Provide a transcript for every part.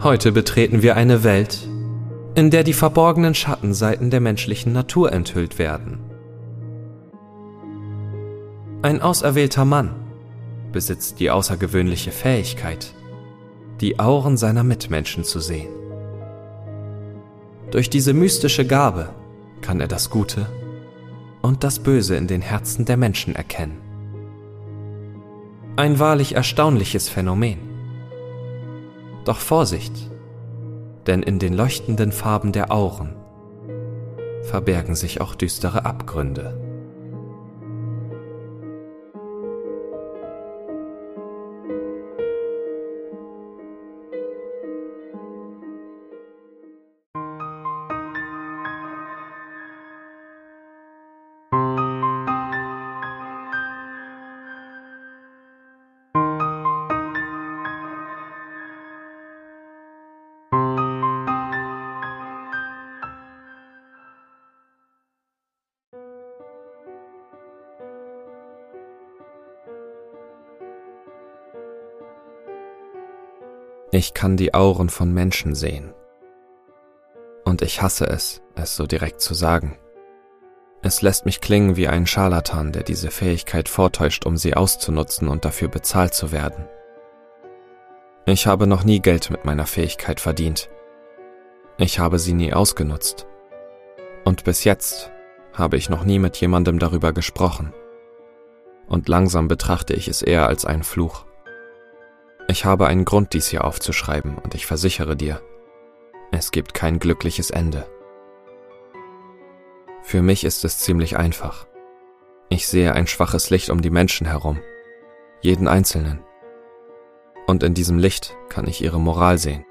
Heute betreten wir eine Welt, in der die verborgenen Schattenseiten der menschlichen Natur enthüllt werden. Ein auserwählter Mann besitzt die außergewöhnliche Fähigkeit, die Auren seiner Mitmenschen zu sehen. Durch diese mystische Gabe kann er das Gute und das Böse in den Herzen der Menschen erkennen. Ein wahrlich erstaunliches Phänomen. Doch Vorsicht, denn in den leuchtenden Farben der Auren verbergen sich auch düstere Abgründe. Ich kann die Auren von Menschen sehen. Und ich hasse es, es so direkt zu sagen. Es lässt mich klingen wie ein Scharlatan, der diese Fähigkeit vortäuscht, um sie auszunutzen und dafür bezahlt zu werden. Ich habe noch nie Geld mit meiner Fähigkeit verdient. Ich habe sie nie ausgenutzt. Und bis jetzt habe ich noch nie mit jemandem darüber gesprochen. Und langsam betrachte ich es eher als einen Fluch. Ich habe einen Grund, dies hier aufzuschreiben, und ich versichere dir, es gibt kein glückliches Ende. Für mich ist es ziemlich einfach. Ich sehe ein schwaches Licht um die Menschen herum, jeden Einzelnen. Und in diesem Licht kann ich ihre Moral sehen.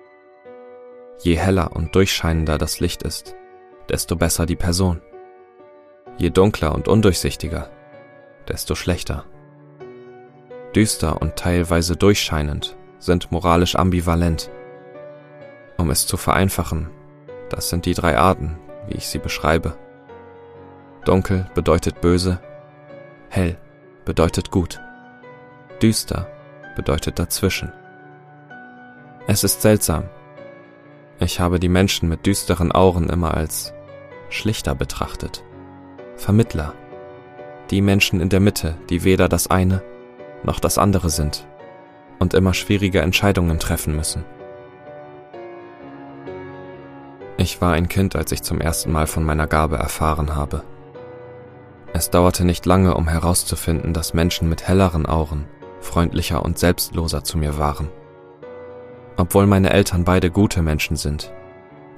Je heller und durchscheinender das Licht ist, desto besser die Person. Je dunkler und undurchsichtiger, desto schlechter düster und teilweise durchscheinend, sind moralisch ambivalent. Um es zu vereinfachen, das sind die drei Arten, wie ich sie beschreibe. Dunkel bedeutet böse, hell bedeutet gut, düster bedeutet dazwischen. Es ist seltsam. Ich habe die Menschen mit düsteren Auren immer als schlichter betrachtet, Vermittler, die Menschen in der Mitte, die weder das eine noch das andere sind und immer schwierige Entscheidungen treffen müssen. Ich war ein Kind, als ich zum ersten Mal von meiner Gabe erfahren habe. Es dauerte nicht lange, um herauszufinden, dass Menschen mit helleren Auren freundlicher und selbstloser zu mir waren. Obwohl meine Eltern beide gute Menschen sind,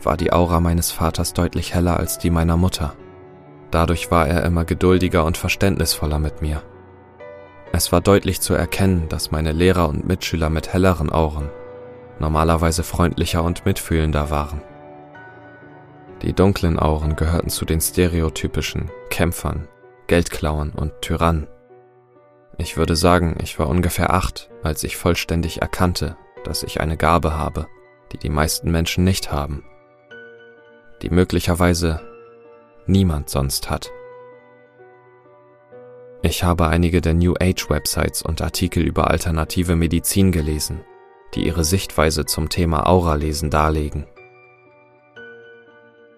war die Aura meines Vaters deutlich heller als die meiner Mutter. Dadurch war er immer geduldiger und verständnisvoller mit mir. Es war deutlich zu erkennen, dass meine Lehrer und Mitschüler mit helleren Auren normalerweise freundlicher und mitfühlender waren. Die dunklen Auren gehörten zu den stereotypischen Kämpfern, Geldklauern und Tyrannen. Ich würde sagen, ich war ungefähr acht, als ich vollständig erkannte, dass ich eine Gabe habe, die die meisten Menschen nicht haben, die möglicherweise niemand sonst hat. Ich habe einige der New Age Websites und Artikel über alternative Medizin gelesen, die ihre Sichtweise zum Thema Auralesen darlegen.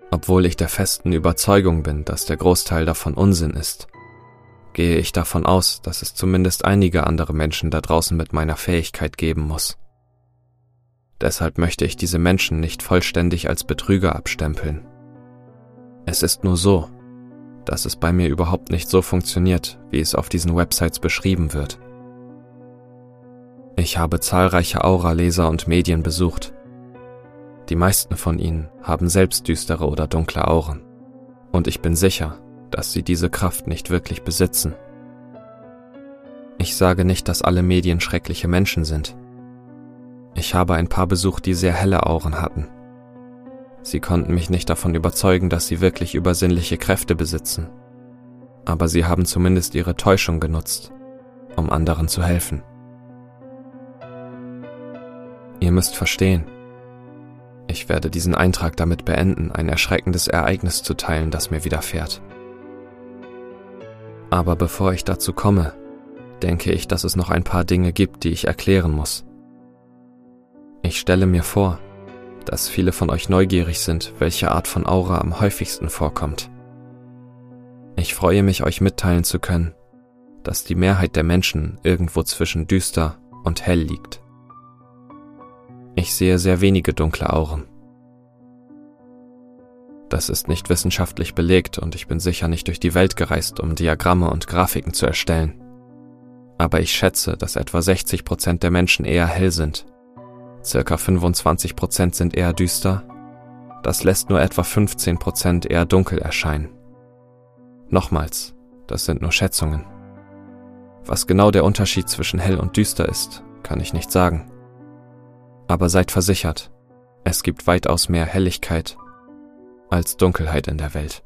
Obwohl ich der festen Überzeugung bin, dass der Großteil davon Unsinn ist, gehe ich davon aus, dass es zumindest einige andere Menschen da draußen mit meiner Fähigkeit geben muss. Deshalb möchte ich diese Menschen nicht vollständig als Betrüger abstempeln. Es ist nur so, dass es bei mir überhaupt nicht so funktioniert, wie es auf diesen Websites beschrieben wird. Ich habe zahlreiche Aura-Leser und Medien besucht. Die meisten von ihnen haben selbst düstere oder dunkle Auren. Und ich bin sicher, dass sie diese Kraft nicht wirklich besitzen. Ich sage nicht, dass alle Medien schreckliche Menschen sind. Ich habe ein paar besucht, die sehr helle Auren hatten Sie konnten mich nicht davon überzeugen, dass sie wirklich übersinnliche Kräfte besitzen. Aber sie haben zumindest ihre Täuschung genutzt, um anderen zu helfen. Ihr müsst verstehen, ich werde diesen Eintrag damit beenden, ein erschreckendes Ereignis zu teilen, das mir widerfährt. Aber bevor ich dazu komme, denke ich, dass es noch ein paar Dinge gibt, die ich erklären muss. Ich stelle mir vor, dass viele von euch neugierig sind, welche Art von Aura am häufigsten vorkommt. Ich freue mich, euch mitteilen zu können, dass die Mehrheit der Menschen irgendwo zwischen düster und hell liegt. Ich sehe sehr wenige dunkle Auren. Das ist nicht wissenschaftlich belegt und ich bin sicher nicht durch die Welt gereist, um Diagramme und Grafiken zu erstellen. Aber ich schätze, dass etwa 60 Prozent der Menschen eher hell sind. Circa 25 Prozent sind eher düster. Das lässt nur etwa 15 Prozent eher dunkel erscheinen. Nochmals, das sind nur Schätzungen. Was genau der Unterschied zwischen hell und düster ist, kann ich nicht sagen. Aber seid versichert, es gibt weitaus mehr Helligkeit als Dunkelheit in der Welt.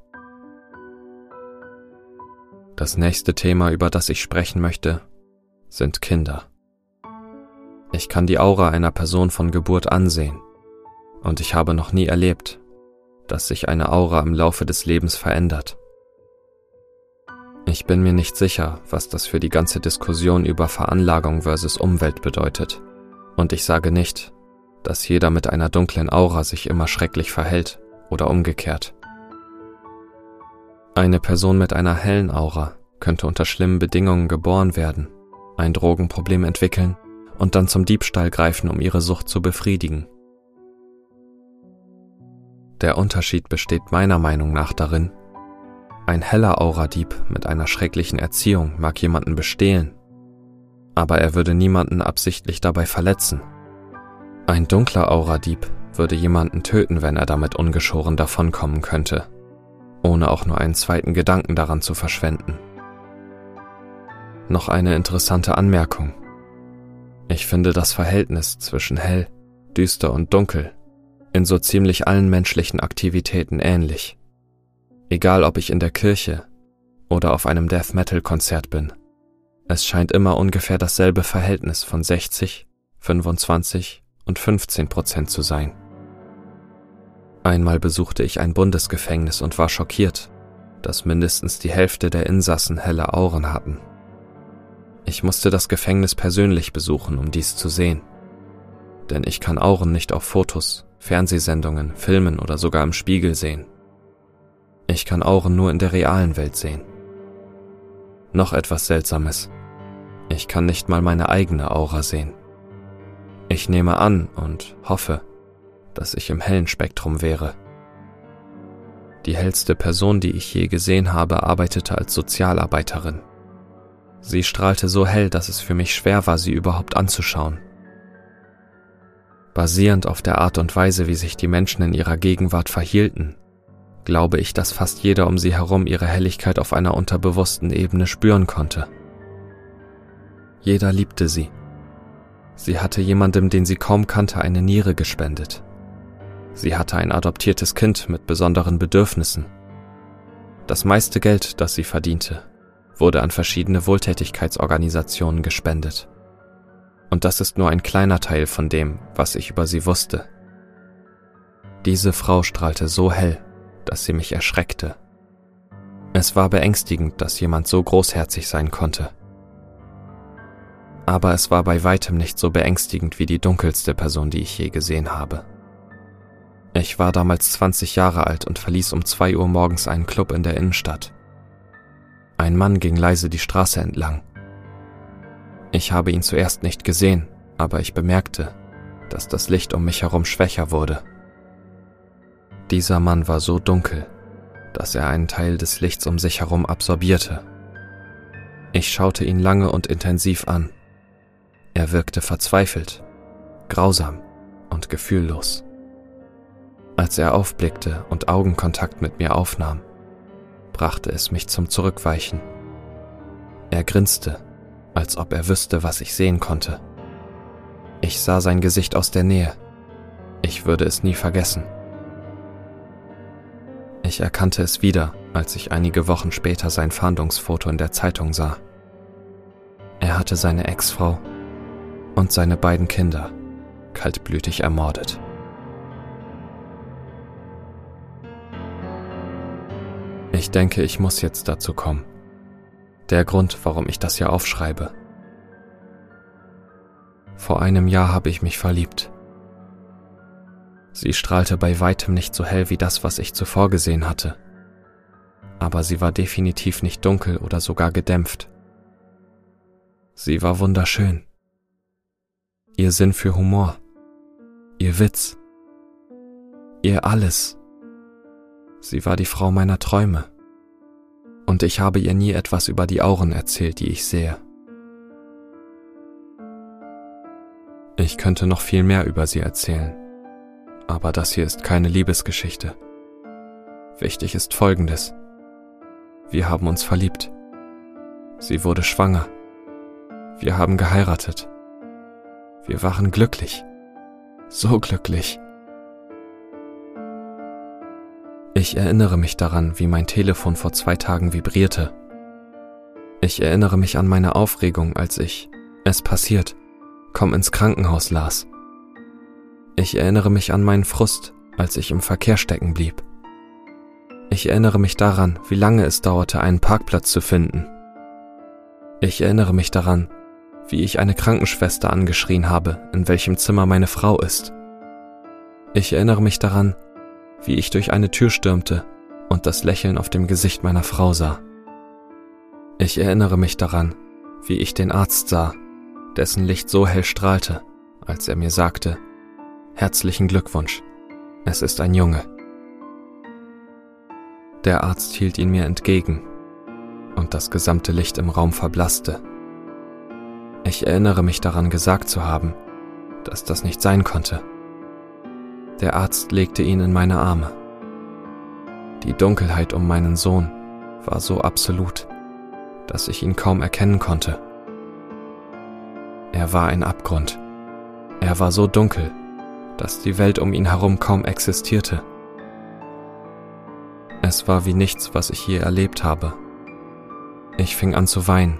Das nächste Thema, über das ich sprechen möchte, sind Kinder. Ich kann die Aura einer Person von Geburt ansehen, und ich habe noch nie erlebt, dass sich eine Aura im Laufe des Lebens verändert. Ich bin mir nicht sicher, was das für die ganze Diskussion über Veranlagung versus Umwelt bedeutet. Und ich sage nicht, dass jeder mit einer dunklen Aura sich immer schrecklich verhält oder umgekehrt. Eine Person mit einer hellen Aura könnte unter schlimmen Bedingungen geboren werden, ein Drogenproblem entwickeln und dann zum Diebstahl greifen, um ihre Sucht zu befriedigen. Der Unterschied besteht meiner Meinung nach darin, ein heller Auradieb mit einer schrecklichen Erziehung mag jemanden bestehlen, aber er würde niemanden absichtlich dabei verletzen. Ein dunkler Auradieb würde jemanden töten, wenn er damit ungeschoren davonkommen könnte, ohne auch nur einen zweiten Gedanken daran zu verschwenden. Noch eine interessante Anmerkung. Ich finde das Verhältnis zwischen hell, düster und dunkel in so ziemlich allen menschlichen Aktivitäten ähnlich. Egal ob ich in der Kirche oder auf einem Death Metal Konzert bin. Es scheint immer ungefähr dasselbe Verhältnis von 60, 25 und 15 Prozent zu sein. Einmal besuchte ich ein Bundesgefängnis und war schockiert, dass mindestens die Hälfte der Insassen helle Auren hatten. Ich musste das Gefängnis persönlich besuchen, um dies zu sehen. Denn ich kann Auren nicht auf Fotos, Fernsehsendungen, Filmen oder sogar im Spiegel sehen. Ich kann Auren nur in der realen Welt sehen. Noch etwas Seltsames. Ich kann nicht mal meine eigene Aura sehen. Ich nehme an und hoffe, dass ich im hellen Spektrum wäre. Die hellste Person, die ich je gesehen habe, arbeitete als Sozialarbeiterin. Sie strahlte so hell, dass es für mich schwer war, sie überhaupt anzuschauen. Basierend auf der Art und Weise, wie sich die Menschen in ihrer Gegenwart verhielten, glaube ich, dass fast jeder um sie herum ihre Helligkeit auf einer unterbewussten Ebene spüren konnte. Jeder liebte sie. Sie hatte jemandem, den sie kaum kannte, eine Niere gespendet. Sie hatte ein adoptiertes Kind mit besonderen Bedürfnissen. Das meiste Geld, das sie verdiente, wurde an verschiedene Wohltätigkeitsorganisationen gespendet. Und das ist nur ein kleiner Teil von dem, was ich über sie wusste. Diese Frau strahlte so hell, dass sie mich erschreckte. Es war beängstigend, dass jemand so großherzig sein konnte. Aber es war bei weitem nicht so beängstigend wie die dunkelste Person, die ich je gesehen habe. Ich war damals 20 Jahre alt und verließ um 2 Uhr morgens einen Club in der Innenstadt. Ein Mann ging leise die Straße entlang. Ich habe ihn zuerst nicht gesehen, aber ich bemerkte, dass das Licht um mich herum schwächer wurde. Dieser Mann war so dunkel, dass er einen Teil des Lichts um sich herum absorbierte. Ich schaute ihn lange und intensiv an. Er wirkte verzweifelt, grausam und gefühllos. Als er aufblickte und Augenkontakt mit mir aufnahm, brachte es mich zum Zurückweichen. Er grinste, als ob er wüsste, was ich sehen konnte. Ich sah sein Gesicht aus der Nähe. Ich würde es nie vergessen. Ich erkannte es wieder, als ich einige Wochen später sein Fahndungsfoto in der Zeitung sah. Er hatte seine Ex-Frau und seine beiden Kinder kaltblütig ermordet. Ich denke, ich muss jetzt dazu kommen. Der Grund, warum ich das hier aufschreibe. Vor einem Jahr habe ich mich verliebt. Sie strahlte bei weitem nicht so hell wie das, was ich zuvor gesehen hatte, aber sie war definitiv nicht dunkel oder sogar gedämpft. Sie war wunderschön. Ihr Sinn für Humor, ihr Witz, ihr alles. Sie war die Frau meiner Träume. Und ich habe ihr nie etwas über die Auren erzählt, die ich sehe. Ich könnte noch viel mehr über sie erzählen, aber das hier ist keine Liebesgeschichte. Wichtig ist Folgendes. Wir haben uns verliebt. Sie wurde schwanger. Wir haben geheiratet. Wir waren glücklich. So glücklich. Ich erinnere mich daran, wie mein Telefon vor zwei Tagen vibrierte. Ich erinnere mich an meine Aufregung, als ich Es passiert, komm ins Krankenhaus las. Ich erinnere mich an meinen Frust, als ich im Verkehr stecken blieb. Ich erinnere mich daran, wie lange es dauerte, einen Parkplatz zu finden. Ich erinnere mich daran, wie ich eine Krankenschwester angeschrien habe, in welchem Zimmer meine Frau ist. Ich erinnere mich daran, wie ich durch eine Tür stürmte und das Lächeln auf dem Gesicht meiner Frau sah. Ich erinnere mich daran, wie ich den Arzt sah, dessen Licht so hell strahlte, als er mir sagte, Herzlichen Glückwunsch, es ist ein Junge. Der Arzt hielt ihn mir entgegen, und das gesamte Licht im Raum verblasste. Ich erinnere mich daran gesagt zu haben, dass das nicht sein konnte. Der Arzt legte ihn in meine Arme. Die Dunkelheit um meinen Sohn war so absolut, dass ich ihn kaum erkennen konnte. Er war ein Abgrund. Er war so dunkel, dass die Welt um ihn herum kaum existierte. Es war wie nichts, was ich je erlebt habe. Ich fing an zu weinen.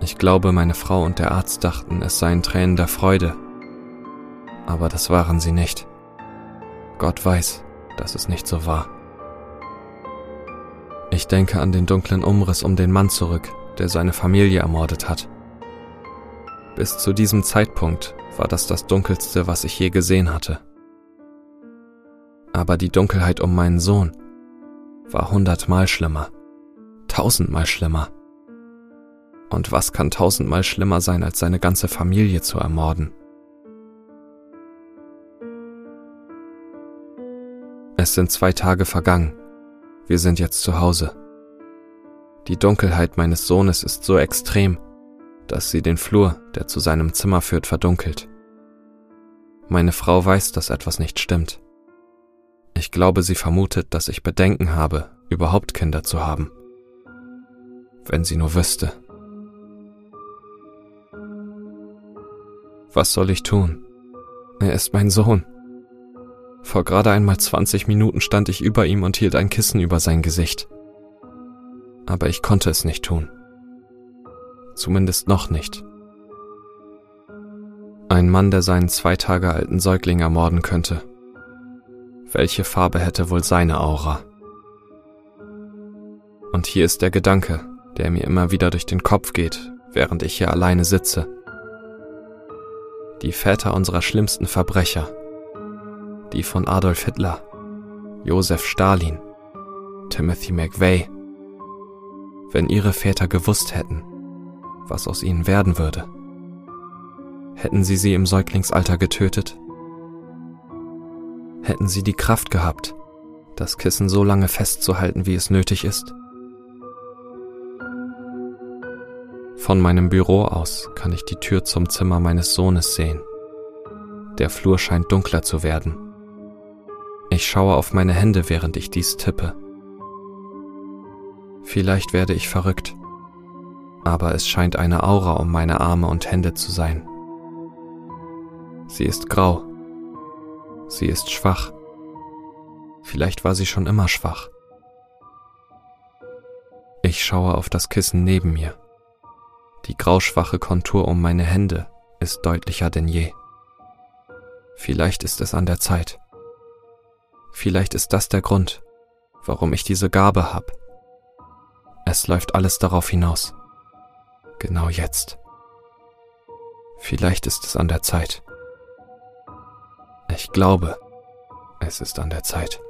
Ich glaube, meine Frau und der Arzt dachten, es seien Tränen der Freude, aber das waren sie nicht. Gott weiß, dass es nicht so war. Ich denke an den dunklen Umriss um den Mann zurück, der seine Familie ermordet hat. Bis zu diesem Zeitpunkt war das das Dunkelste, was ich je gesehen hatte. Aber die Dunkelheit um meinen Sohn war hundertmal schlimmer, tausendmal schlimmer. Und was kann tausendmal schlimmer sein, als seine ganze Familie zu ermorden? Es sind zwei Tage vergangen. Wir sind jetzt zu Hause. Die Dunkelheit meines Sohnes ist so extrem, dass sie den Flur, der zu seinem Zimmer führt, verdunkelt. Meine Frau weiß, dass etwas nicht stimmt. Ich glaube, sie vermutet, dass ich Bedenken habe, überhaupt Kinder zu haben. Wenn sie nur wüsste. Was soll ich tun? Er ist mein Sohn. Vor gerade einmal 20 Minuten stand ich über ihm und hielt ein Kissen über sein Gesicht. Aber ich konnte es nicht tun. Zumindest noch nicht. Ein Mann, der seinen zwei Tage alten Säugling ermorden könnte. Welche Farbe hätte wohl seine Aura? Und hier ist der Gedanke, der mir immer wieder durch den Kopf geht, während ich hier alleine sitze. Die Väter unserer schlimmsten Verbrecher die von Adolf Hitler, Josef Stalin, Timothy McVeigh. Wenn ihre Väter gewusst hätten, was aus ihnen werden würde, hätten sie sie im Säuglingsalter getötet? Hätten sie die Kraft gehabt, das Kissen so lange festzuhalten, wie es nötig ist? Von meinem Büro aus kann ich die Tür zum Zimmer meines Sohnes sehen. Der Flur scheint dunkler zu werden. Ich schaue auf meine Hände, während ich dies tippe. Vielleicht werde ich verrückt, aber es scheint eine Aura um meine Arme und Hände zu sein. Sie ist grau. Sie ist schwach. Vielleicht war sie schon immer schwach. Ich schaue auf das Kissen neben mir. Die grauschwache Kontur um meine Hände ist deutlicher denn je. Vielleicht ist es an der Zeit. Vielleicht ist das der Grund, warum ich diese Gabe habe. Es läuft alles darauf hinaus. Genau jetzt. Vielleicht ist es an der Zeit. Ich glaube, es ist an der Zeit.